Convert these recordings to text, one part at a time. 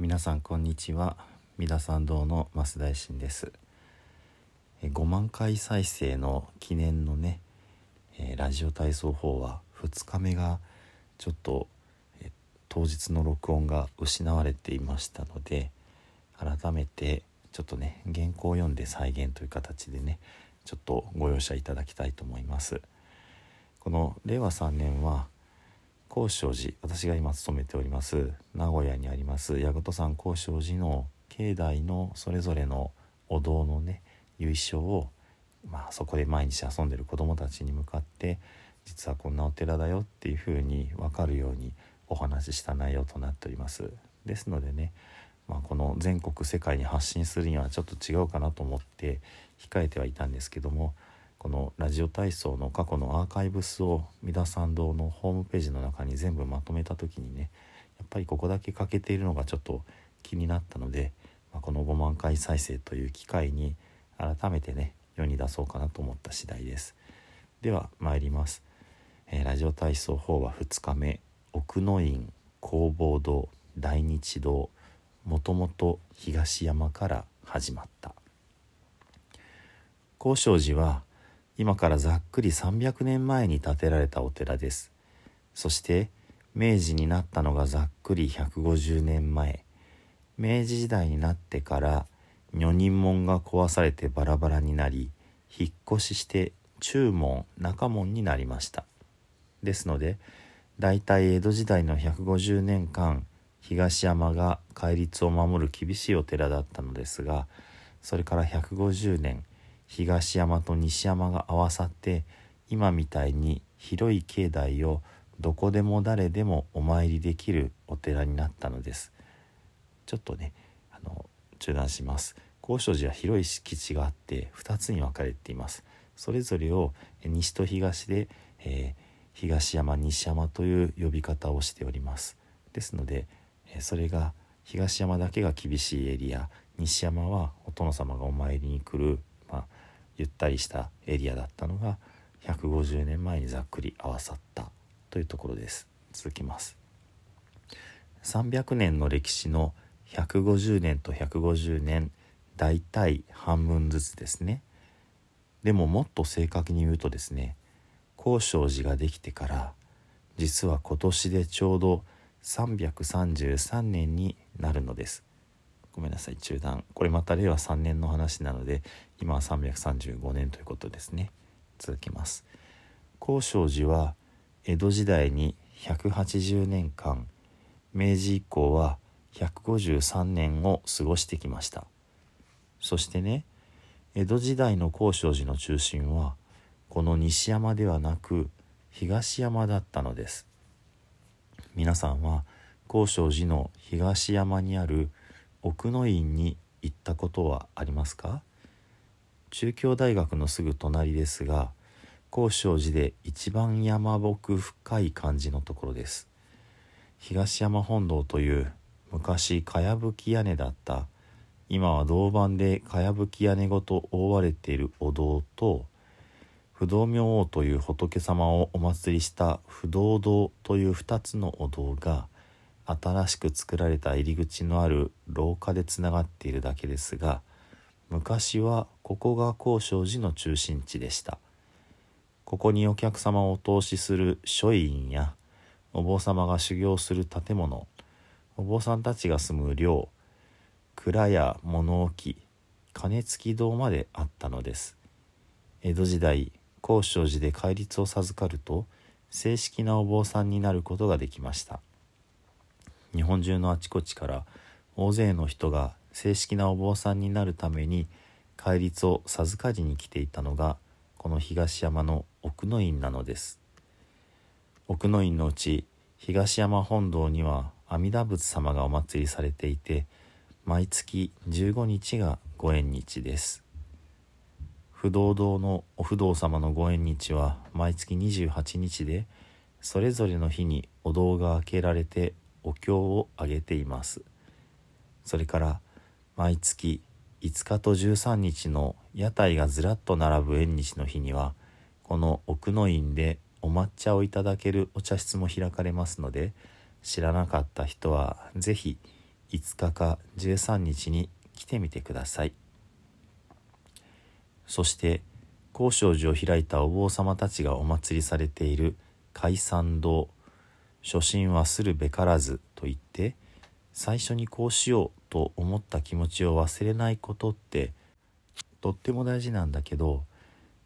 皆さんこんにちは。三田参道の増大臣です。5万回再生の記念のね、ラジオ体操法は2日目がちょっと、当日の録音が失われていましたので改めてちょっとね原稿を読んで再現という形でねちょっとご容赦いただきたいと思います。この令和3年は高尚寺私が今勤めております名古屋にあります矢事山高尚寺の境内のそれぞれのお堂のね由緒を、まあ、そこで毎日遊んでる子どもたちに向かって実はこんなお寺だよっていうふうに分かるようにお話しした内容となっております。ですのでね、まあ、この全国世界に発信するにはちょっと違うかなと思って控えてはいたんですけどもこのラジオ体操の過去のアーカイブスを三田参道のホームページの中に全部まとめた時にねやっぱりここだけ欠けているのがちょっと気になったので、まあ、この5万回再生という機会に改めてね世に出そうかなと思った次第です。では参ります、えー、ラジオ体操4は2日目奥の院弘法堂大日堂もともと東山から始まった。高尚寺は今からざっくり300年前に建てられたお寺です。そして明治になったのがざっくり150年前明治時代になってから女人門が壊されてバラバラになり引っ越しして中門中門になりました。ですので大体江戸時代の150年間東山が戒律を守る厳しいお寺だったのですがそれから150年東山と西山が合わさって今みたいに広い境内をどこでも誰でもお参りできるお寺になったのです。ちょっとねあの中断します。高尚寺は広い敷地があって2つに分かれています。それぞれを西と東で、えー、東山西山という呼び方をしております。ですのでそれが東山だけが厳しいエリア西山はお殿様がお参りに来るゆったりしたエリアだったのが150年前にざっくり合わさったというところです。続きます。300年の歴史の150年と150年大体半分ずつですね。でももっと正確に言うとですね高尚寺ができてから実は今年でちょうど333年になるのです。ごめんなさい中断。これまた令和3年の話なので今は335年ということですね。続きます。高尚寺は江戸時代に180年間明治以降は153年を過ごしてきました。そしてね江戸時代の高尚寺の中心はこの西山ではなく東山だったのです。皆さんは高尚寺の東山にある奥の院に行ったことはありますか？中京大学のすぐ隣ですが高尚寺で一番山木深い感じのところです。東山本堂という昔かやぶき屋根だった今は銅板でかやぶき屋根ごと覆われているお堂と不動明王という仏様をお祭りした不動堂という2つのお堂が新しく作られた入り口のある廊下でつながっているだけですが昔はここが高尚寺の中心地でした。ここにお客様をお通しする書院やお坊様が修行する建物お坊さんたちが住む寮蔵や物置金付き堂まであったのです。江戸時代高尚寺で戒律を授かると正式なお坊さんになることができました。日本中のあちこちから大勢の人が正式なお坊さんになるために戒律を授かりに来ていたのがこの東山の奥の院なのです。奥の院のうち東山本堂には阿弥陀仏様がお祭りされていて毎月15日がご縁日です。不動堂のお不動様のご縁日は毎月28日でそれぞれの日にお堂が開けられてお経をあげています。それから毎月5日と13日の屋台がずらっと並ぶ縁日の日にはこの奥の院でお抹茶をいただけるお茶室も開かれますので知らなかった人は是非5日か13日に来てみてください。そして高尚寺を開いたお坊様たちがお祭りされている海山堂。初心忘るべからずと言って最初にこうしようと思った気持ちを忘れないことってとっても大事なんだけど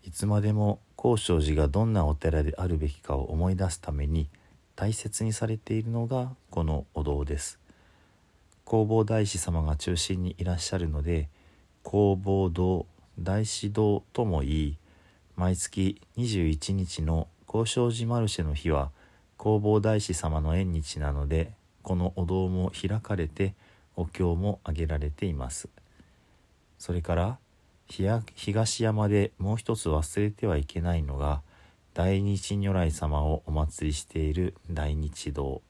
いつまでも高尚寺がどんなお寺であるべきかを思い出すために大切にされているのがこのお堂です。弘法大師様が中心にいらっしゃるので弘法堂大師堂とも言い毎月21日の高尚寺マルシェの日は弘法大師様の縁日なのでこのお堂も開かれてお経も挙げられています。それから東山でもう一つ忘れてはいけないのが大日如来様をお祭りしている大日堂。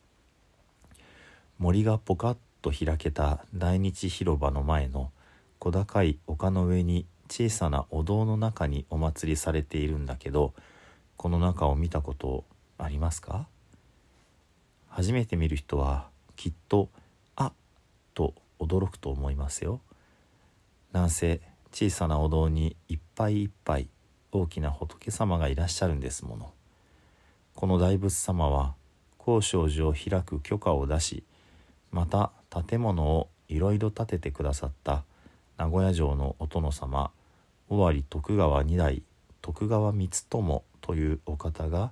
森がポカッと開けた大日広場の前の小高い丘の上に小さなお堂の中にお祭りされているんだけどこの中を見たことありますか？初めて見る人はきっと「あっ」と驚くと思いますよ。なんせ小さなお堂にいっぱいいっぱい大きな仏様がいらっしゃるんですもの。この大仏様は高尚寺を開く許可を出しまた建物をいろいろ建ててくださった名古屋城のお殿様尾張徳川二代徳川光友というお方が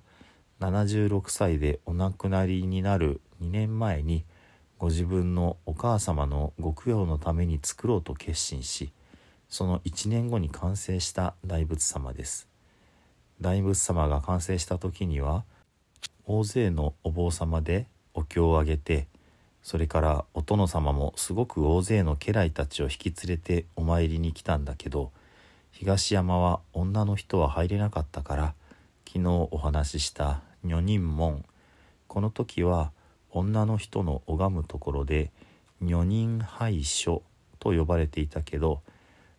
76歳でお亡くなりになる2年前にご自分のお母様のご供養のために作ろうと決心しその1年後に完成した大仏様です。大仏様が完成した時には大勢のお坊様でお経をあげてそれからお殿様もすごく大勢の家来たちを引き連れてお参りに来たんだけど東山は女の人は入れなかったから昨日お話しした女人門。この時は女の人の拝むところで女人拝所と呼ばれていたけど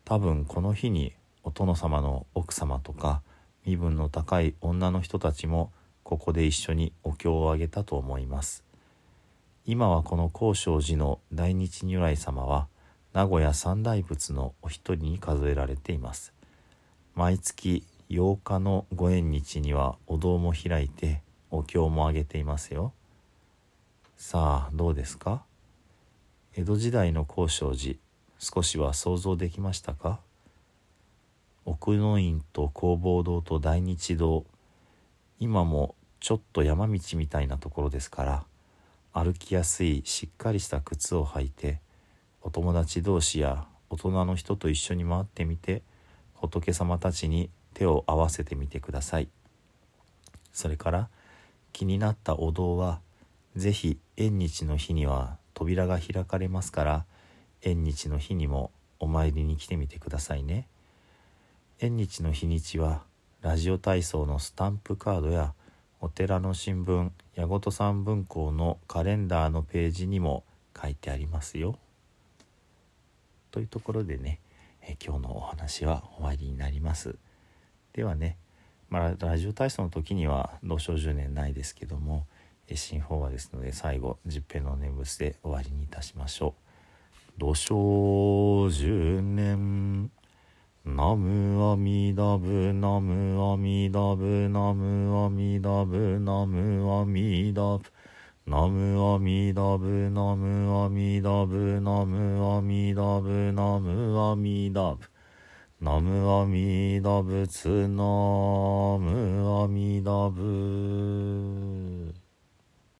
多分この日にお殿様の奥様とか身分の高い女の人たちもここで一緒にお経をあげたと思います。今はこの高尚寺の大日如来様は名古屋三大仏のお一人に数えられています。毎月8日のご縁日にはお堂も開いてお経もあげていますよ。さあどうですか？江戸時代の高尚寺少しは想像できましたか？奥の院と弘法堂と大日堂今もちょっと山道みたいなところですから歩きやすいしっかりした靴を履いてお友達同士や大人の人と一緒に回ってみて仏様たちに手を合わせてみてください。それから気になったお堂は是非縁日の日には扉が開かれますから縁日の日にもお参りに来てみてくださいね。縁日の日にちはラジオ体操のスタンプカードやお寺の新聞矢事山文庫のカレンダーのページにも書いてありますよ。というところでねえ今日のお話は終わりになります。ではね、まあ、ラジオ体操の時には同床10年ないですけども新法話ですので最後十平の念仏で終わりにいたしましょう。土生十年ナムアミダブナムアミダブナムアミダブナムアミダブナムアミダブナムアミダブナムアミダブナムアミダブ南無阿弥陀仏南無阿弥陀仏。